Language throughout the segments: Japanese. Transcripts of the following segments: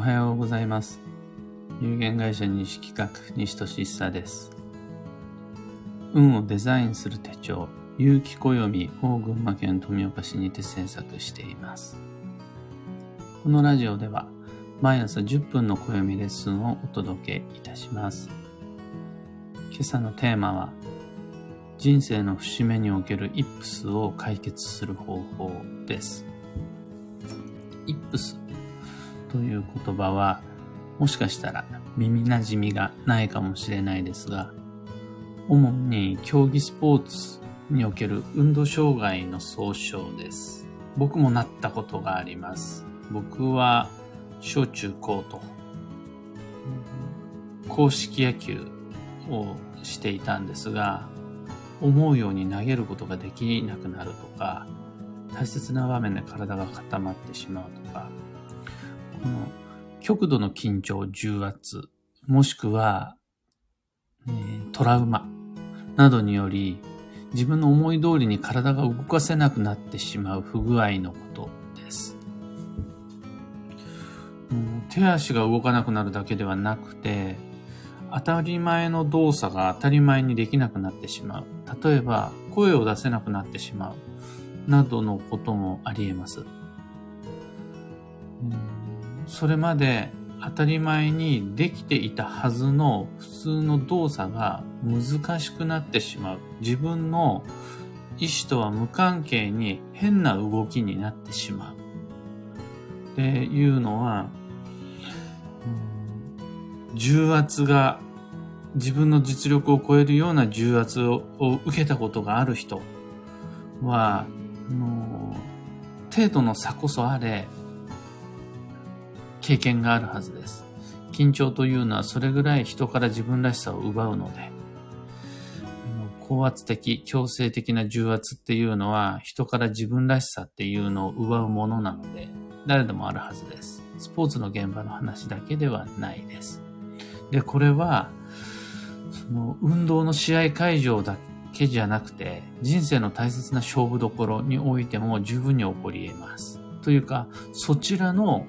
おはようございます。有限会社西企画西俊久です。運をデザインする手帳、有機暦を群馬県富岡市にて制作しています。このラジオでは毎朝10分の暦レッスンをお届けいたします。今朝のテーマは人生の節目におけるイップスを解決する方法です。イップスという言葉はもしかしたら耳馴染みがないかもしれないですが主に競技スポーツにおける運動障害の総称です。僕もなったことがあります。僕は小中高と硬式野球をしていたんですが思うように投げることができなくなるとか大切な場面で体が固まってしまうとこの極度の緊張、重圧、もしくは、えートラウマなどにより、自分の思い通りに体が動かせなくなってしまう不具合のことです。う手足が動かなくなるだけではなくて、当たり前の動作が当たり前にできなくなってしまう。例えば、声を出せなくなってしまう。などのこともあり得ます。それまで当たり前にできていたはずの普通の動作が難しくなってしまう。自分の意思とは無関係に変な動きになってしまう。っていうのは、重圧が自分の実力を超えるような重圧をを受けたことがある人は、もう程度の差こそあれ、経験があるはずです。緊張というのはそれぐらい人から自分らしさを奪うので、高圧的、強制的な重圧っていうのは人から自分らしさっていうのを奪うものなので、誰でもあるはずです。スポーツの現場の話だけではないです。で、これは、その運動の試合会場だけじゃなくて、人生の大切な勝負どころにおいても十分に起こり得ます。というか、そちらの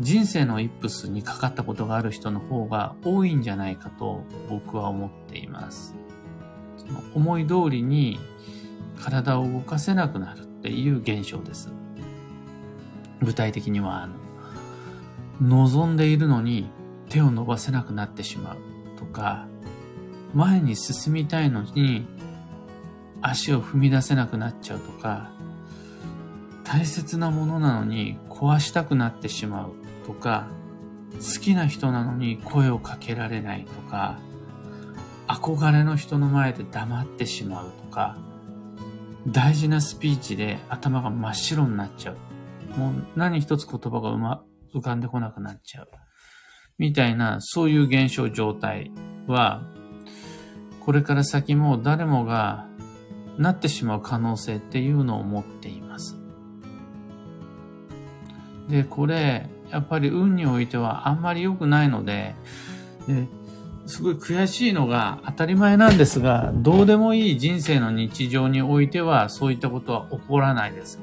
人生のイップスにかかったことがある人の方が多いんじゃないかと僕は思っています。その思い通りに体を動かせなくなるっていう現象です。具体的には、あの、望んでいるのに手を伸ばせなくなってしまうとか、前に進みたいのに足を踏み出せなくなっちゃうとか、大切なものなのに壊したくなってしまうとか、好きな人なのに声をかけられないとか、憧れの人の前で黙ってしまうとか、大事なスピーチで頭が真っ白になっちゃう。もう何一つ言葉がうま浮かんでこなくなっちゃう。みたいな、そういう現象状態は、これから先も誰もがなってしまう可能性っていうのを持っています。で、これ、やっぱり運においてはあんまり良くないので、ですごい悔しいのが当たり前なんですが、どうでもいい人生の日常においてはそういったことは起こらないです。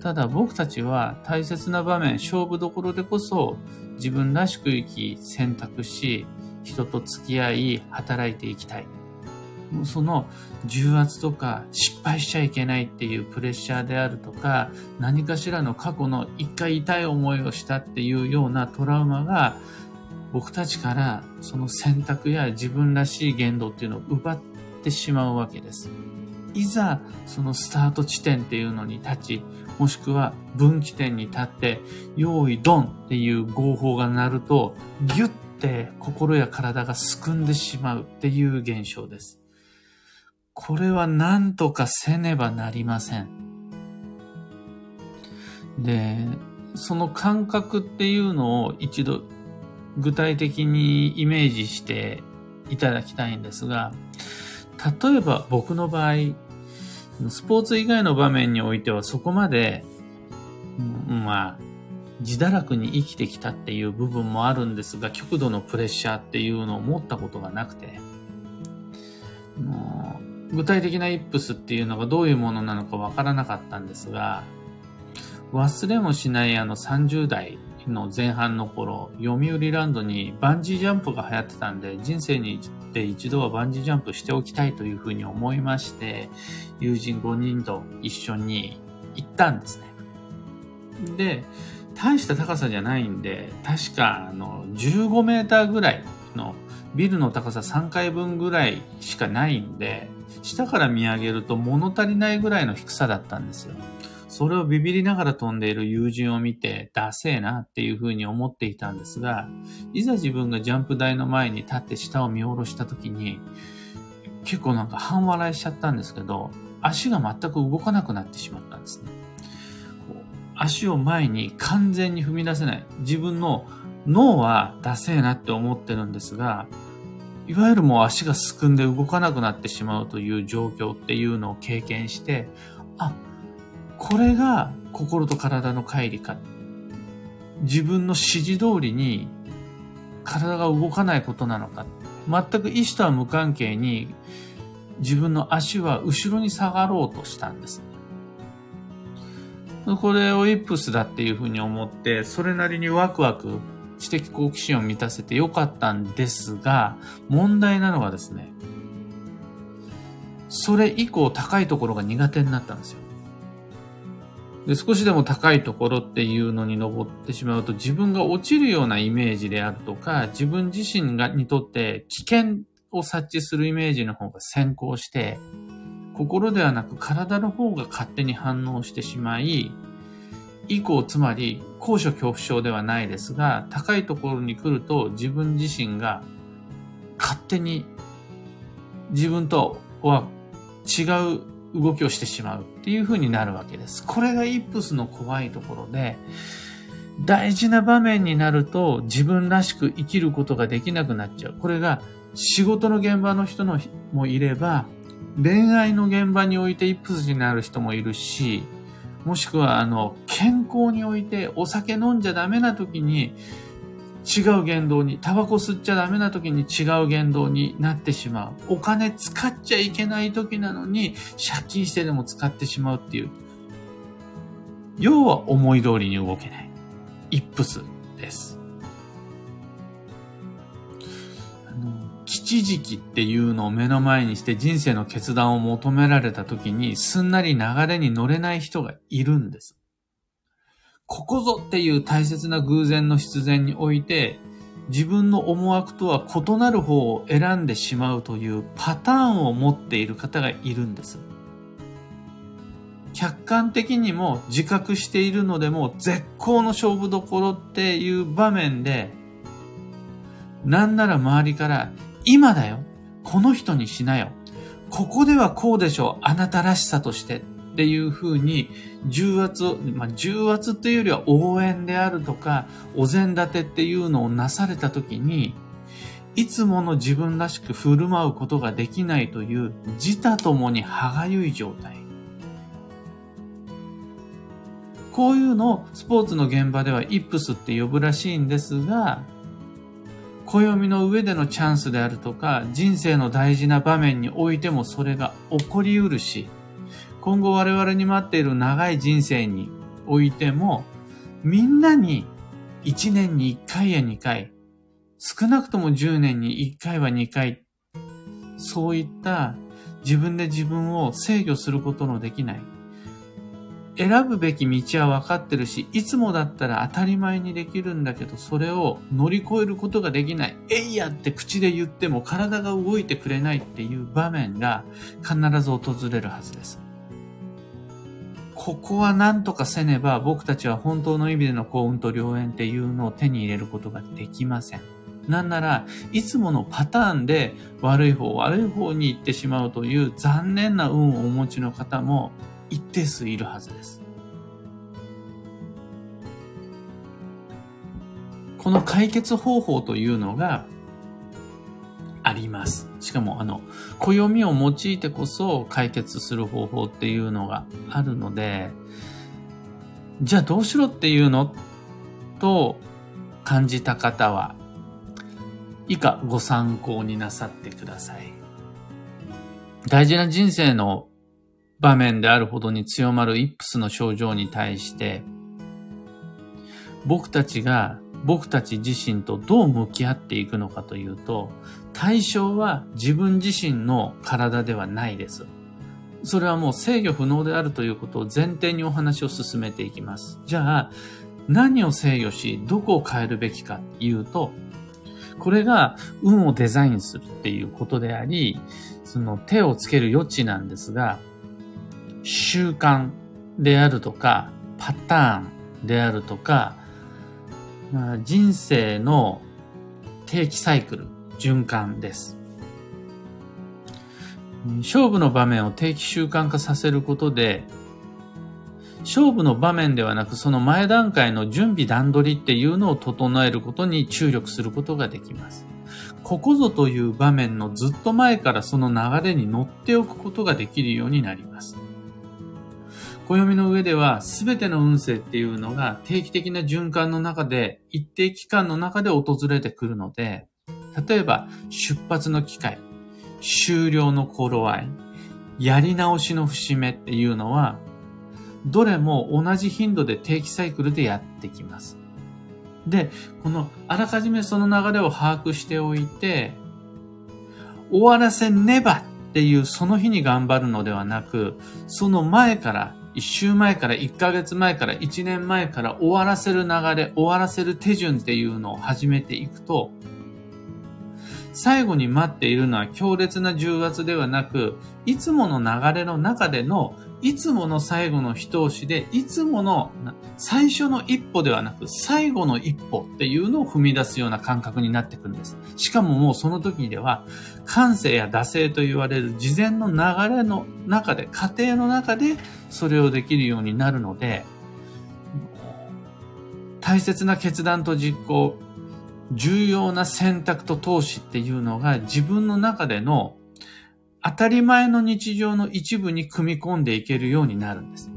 ただ僕たちは大切な場面、勝負どころでこそ自分らしく生き、選択し、人と付き合い、働いていきたい。その重圧とか失敗しちゃいけないっていうプレッシャーであるとか何かしらの過去の一回痛い思いをしたっていうようなトラウマが僕たちからその選択や自分らしい言動っていうのを奪ってしまうわけです。いざそのスタート地点っていうのに立ちもしくは分岐点に立って用意ドンっていう合法が鳴るとギュッて心や体がすくんでしまうっていう現象です。これは何とかせねばなりません。で、その感覚っていうのを一度具体的にイメージしていただきたいんですが、例えば僕の場合、スポーツ以外の場面においてはそこまで、まあ、自堕落に生きてきたっていう部分もあるんですが、極度のプレッシャーっていうのを持ったことがなくて、もう具体的なイップスっていうのがどういうものなのかわからなかったんですが、忘れもしないあの30代の前半の頃、読売ランドにバンジージャンプが流行ってたんで、人生にで一度はバンジージャンプしておきたいというふうに思いまして、友人5人と一緒に行ったんですね。で、大した高さじゃないんで、確かあの15メーターぐらいのビルの高さ3階分ぐらいしかないんで、下から見上げると物足りないぐらいの低さだったんですよ。それをビビりながら飛んでいる友人を見て、ダセえなっていうふうに思っていたんですが、いざ自分がジャンプ台の前に立って下を見下ろした時に、結構なんか半笑いしちゃったんですけど、足が全く動かなくなってしまったんですね。こう足を前に完全に踏み出せない。自分の脳はダセえなって思ってるんですが、いわゆるもう足がすくんで動かなくなってしまうという状況っていうのを経験して、あ、これが心と体の乖離か。自分の指示通りに体が動かないことなのか。全く意思とは無関係に自分の足は後ろに下がろうとしたんです。これをイップスだっていうふうに思って、それなりにワクワク知的好奇心を満たせてよかったんですが、問題なのがですね、それ以降高いところが苦手になったんですよ。で少しでも高いところっていうのに登ってしまうと自分が落ちるようなイメージであるとか、自分自身がにとって危険を察知するイメージの方が先行して、心ではなく体の方が勝手に反応してしまい、以降、つまり、高所恐怖症ではないですが、高いところに来ると自分自身が勝手に自分とは違う動きをしてしまうっていう風になるわけです。これがイップスの怖いところで、大事な場面になると自分らしく生きることができなくなっちゃう。これが仕事の現場の人のもいれば、恋愛の現場においてイップスになる人もいるし、もしくは、あの、健康においてお酒飲んじゃダメな時に違う言動に、タバコ吸っちゃダメな時に違う言動になってしまう。お金使っちゃいけない時なのに借金してでも使ってしまうっていう。要は思い通りに動けない。イップスです。吉時期っていうのを目の前にして人生の決断を求められた時にすんなり流れに乗れない人がいるんです。ここぞっていう大切な偶然の必然において自分の思惑とは異なる方を選んでしまうというパターンを持っている方がいるんです。客観的にも自覚しているのでも絶好の勝負どころっていう場面でなんなら周りから今だよ。この人にしなよ。ここではこうでしょう。あなたらしさとしてっていうふうに重圧を、まあ、重圧というよりは応援であるとか、お膳立てっていうのをなされたときに、いつもの自分らしく振る舞うことができないという自他ともに歯がゆい状態。こういうのをスポーツの現場ではイップスって呼ぶらしいんですが、暦の上でのチャンスであるとか、人生の大事な場面においてもそれが起こりうるし、今後我々に待っている長い人生においても、みんなに1年に1回や2回、少なくとも10年に1回は2回、そういった自分で自分を制御することのできない、選ぶべき道は分かってるし、いつもだったら当たり前にできるんだけど、それを乗り越えることができない。えいやって口で言っても体が動いてくれないっていう場面が必ず訪れるはずです。ここは何とかせねば僕たちは本当の意味での幸運と良縁っていうのを手に入れることができません。なんならいつものパターンで悪い方、悪い方に行ってしまうという残念な運をお持ちの方も一定数いるはずです。この解決方法というのがあります。しかも、あの、暦を用いてこそ解決する方法っていうのがあるので、じゃあどうしろっていうのと感じた方は、以下ご参考になさってください。大事な人生の場面であるほどに強まるイップスの症状に対して、僕たちが僕たち自身とどう向き合っていくのかというと、対象は自分自身の体ではないです。それはもう制御不能であるということを前提にお話を進めていきます。じゃあ、何を制御し、どこを変えるべきかというと、これが運をデザインするっていうことであり、その手をつける余地なんですが、習慣であるとか、パターンであるとか、人生の定期サイクル、循環です。勝負の場面を定期習慣化させることで、勝負の場面ではなくその前段階の準備段取りっていうのを整えることに注力することができます。ここぞという場面のずっと前からその流れに乗っておくことができるようになります。暦の上では全ての運勢っていうのが定期的な循環の中で一定期間の中で訪れてくるので、例えば出発の機会、終了の頃合い、やり直しの節目っていうのはどれも同じ頻度で定期サイクルでやってきます。で、このあらかじめその流れを把握しておいて、終わらせねばっていうその日に頑張るのではなく、その前から、1週前から1ヶ月前から1年前から終わらせる流れ、終わらせる手順っていうのを始めていくと、最後に待っているのは強烈な重圧ではなく、いつもの流れの中でのいつもの最後の一押しで、いつもの最初の一歩ではなく、最後の一歩っていうのを踏み出すような感覚になってくるんです。しかももうその時では、感性や惰性と言われる事前の流れの中で、過程の中でそれをできるようになるので、大切な決断と実行、重要な選択と投資っていうのが自分の中での当たり前の日常の一部に組み込んでいけるようになるんです。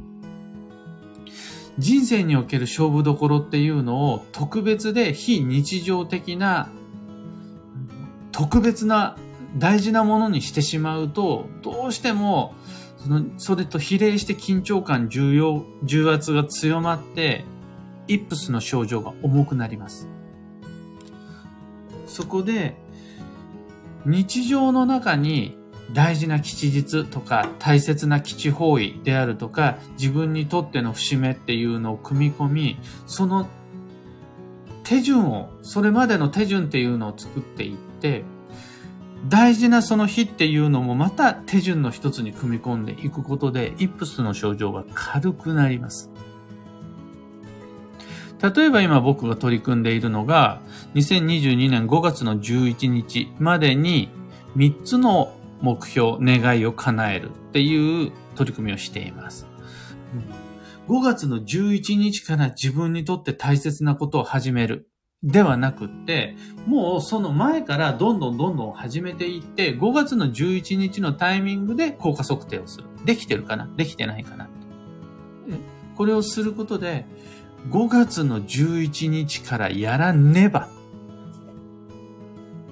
人生における勝負どころっていうのを特別で非日常的な特別な大事なものにしてしまうと、どうしてもそのそれと比例して緊張感、重要、重圧が強まって、イップスの症状が重くなります。そこで、日常の中に大事な吉日とか大切な基地方位であるとか自分にとっての節目っていうのを組み込みその手順をそれまでの手順っていうのを作っていって大事なその日っていうのもまた手順の一つに組み込んでいくことでイップスの症状が軽くなります。例えば今僕が取り組んでいるのが2022年5月の11日までに3つの目標、願いを叶えるっていう取り組みをしています。5月の11日から自分にとって大切なことを始める。ではなくって、もうその前からどんどんどんどん始めていって、5月の11日のタイミングで効果測定をする。できてるかな？できてないかな？これをすることで、5月の11日からやらねば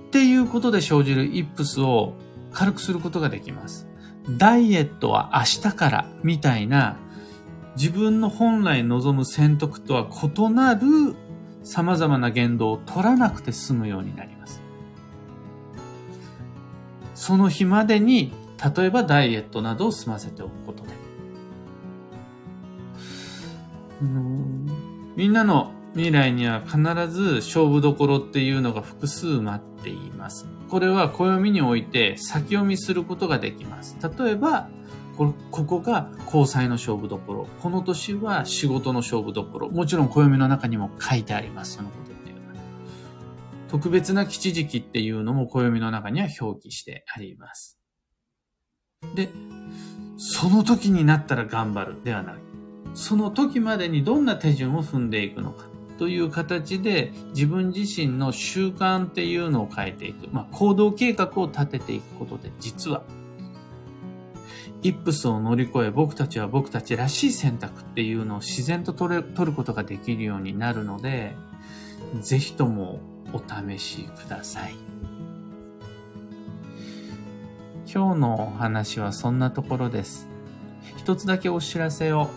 っていうことで生じるイップスを軽くすることができます。ダイエットは明日からみたいな自分の本来望む選択とは異なる様々な言動を取らなくて済むようになります。その日までに、例えばダイエットなどを済ませておくことで。みんなの未来には必ず勝負どころっていうのが複数待っています。これは暦において先読みすることができます。例えば、ここが交際の勝負どころ。この年は仕事の勝負どころ。もちろん暦の中にも書いてあります。そのことっていうのは。特別な吉時期っていうのも暦の中には表記してあります。で、その時になったら頑張るではない。その時までにどんな手順を踏んでいくのか。という形で自分自身の習慣っていうのを変えていく。まあ、行動計画を立てていくことで、実は、イップスを乗り越え僕たちは僕たちらしい選択っていうのを自然と取れ取ることができるようになるので、ぜひともお試しください。今日のお話はそんなところです。一つだけお知らせを。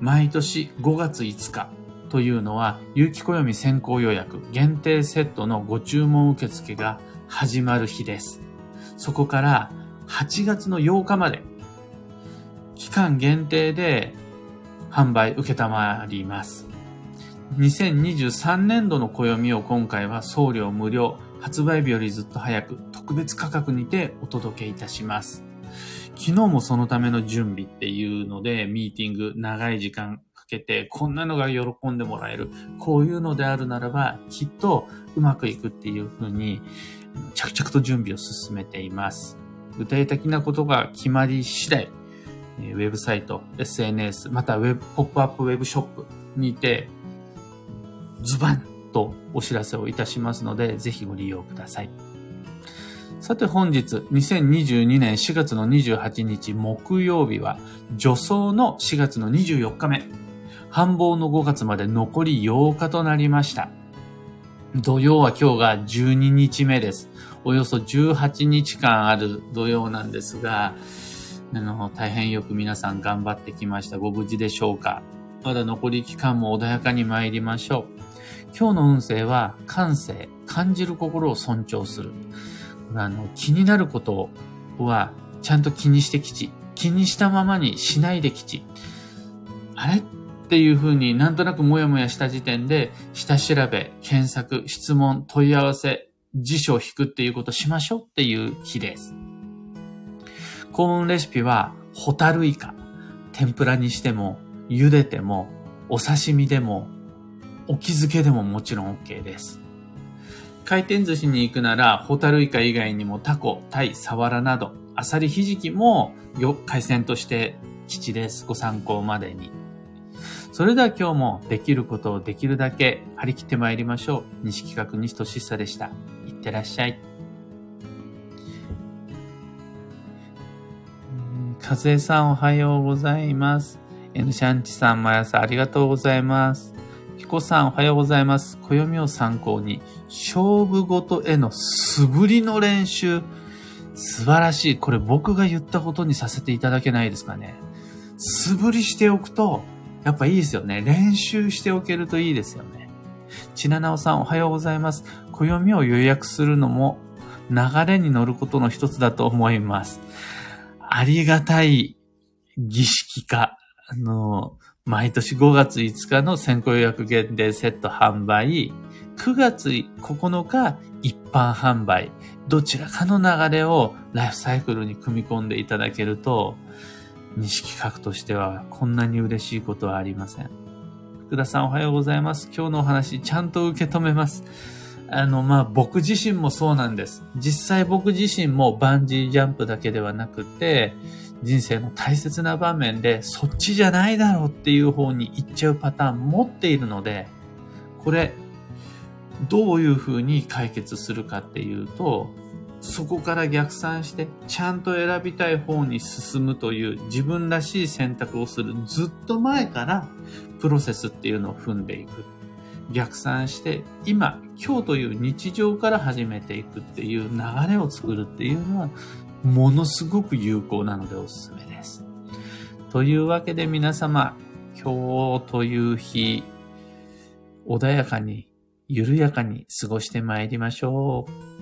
毎年5月5日、というのは、有機暦先行予約限定セットのご注文受付が始まる日です。そこから8月の8日まで、期間限定で販売受けたまります。2023年度の暦を今回は送料無料、発売日よりずっと早く特別価格にてお届けいたします。昨日もそのための準備っていうので、ミーティング長い時間けて、こんなのが喜んでもらえる。こういうのであるならば、きっとうまくいくっていうふうに、着々と準備を進めています。具体的なことが決まり次第、ウェブサイト、SNS、またウェブ、ポップアップウェブショップにて、ズバンとお知らせをいたしますので、ぜひご利用ください。さて本日、2022年4月の28日木曜日は、助走の4月の24日目、繁忙の5月まで残り8日となりました。土曜は今日が12日目です。およそ18日間ある土曜なんですが、あの、大変よく皆さん頑張ってきました。ご無事でしょうかまだ残り期間も穏やかに参りましょう。今日の運勢は感性、感じる心を尊重する。あの、気になることはちゃんと気にしてきち。気にしたままにしないできち。あれ？っていうふうになんとなくもやもやした時点で、下調べ、検索、質問、問い合わせ、辞書を引くっていうことしましょうっていう日です。幸運レシピは、ホタルイカ。天ぷらにしても、茹でても、お刺身でも、お気づけでももちろん OK です。回転寿司に行くなら、ホタルイカ以外にもタコ、タイ、サワラなど、アサリひじきもよ海鮮として基地です。ご参考までに。それでは今日もできることをできるだけ張り切って参りましょう。西企画西俊久でした。いってらっしゃい。かずえさんおはようございます。N シャンチさん毎朝ありがとうございます。ピコさんおはようございます。暦を参考に、勝負事への素振りの練習。素晴らしい。これ僕が言ったことにさせていただけないですかね。素振りしておくと、やっぱいいですよね。練習しておけるといいですよね。ちななおさんおはようございます。暦を予約するのも流れに乗ることの一つだと思います。ありがたい儀式化。あの、毎年5月5日の先行予約限定セット販売、9月9日一般販売、どちらかの流れをライフサイクルに組み込んでいただけると、西企画としてはこんなに嬉しいことはありません。福田さんおはようございます。今日のお話ちゃんと受け止めます。あの、まあ、僕自身もそうなんです。実際僕自身もバンジージャンプだけではなくて、人生の大切な場面でそっちじゃないだろうっていう方に行っちゃうパターン持っているので、これ、どういうふうに解決するかっていうと、そこから逆算して、ちゃんと選びたい方に進むという自分らしい選択をするずっと前からプロセスっていうのを踏んでいく。逆算して、今、今日という日常から始めていくっていう流れを作るっていうのは、ものすごく有効なのでおすすめです。というわけで皆様、今日という日、穏やかに、緩やかに過ごしてまいりましょう。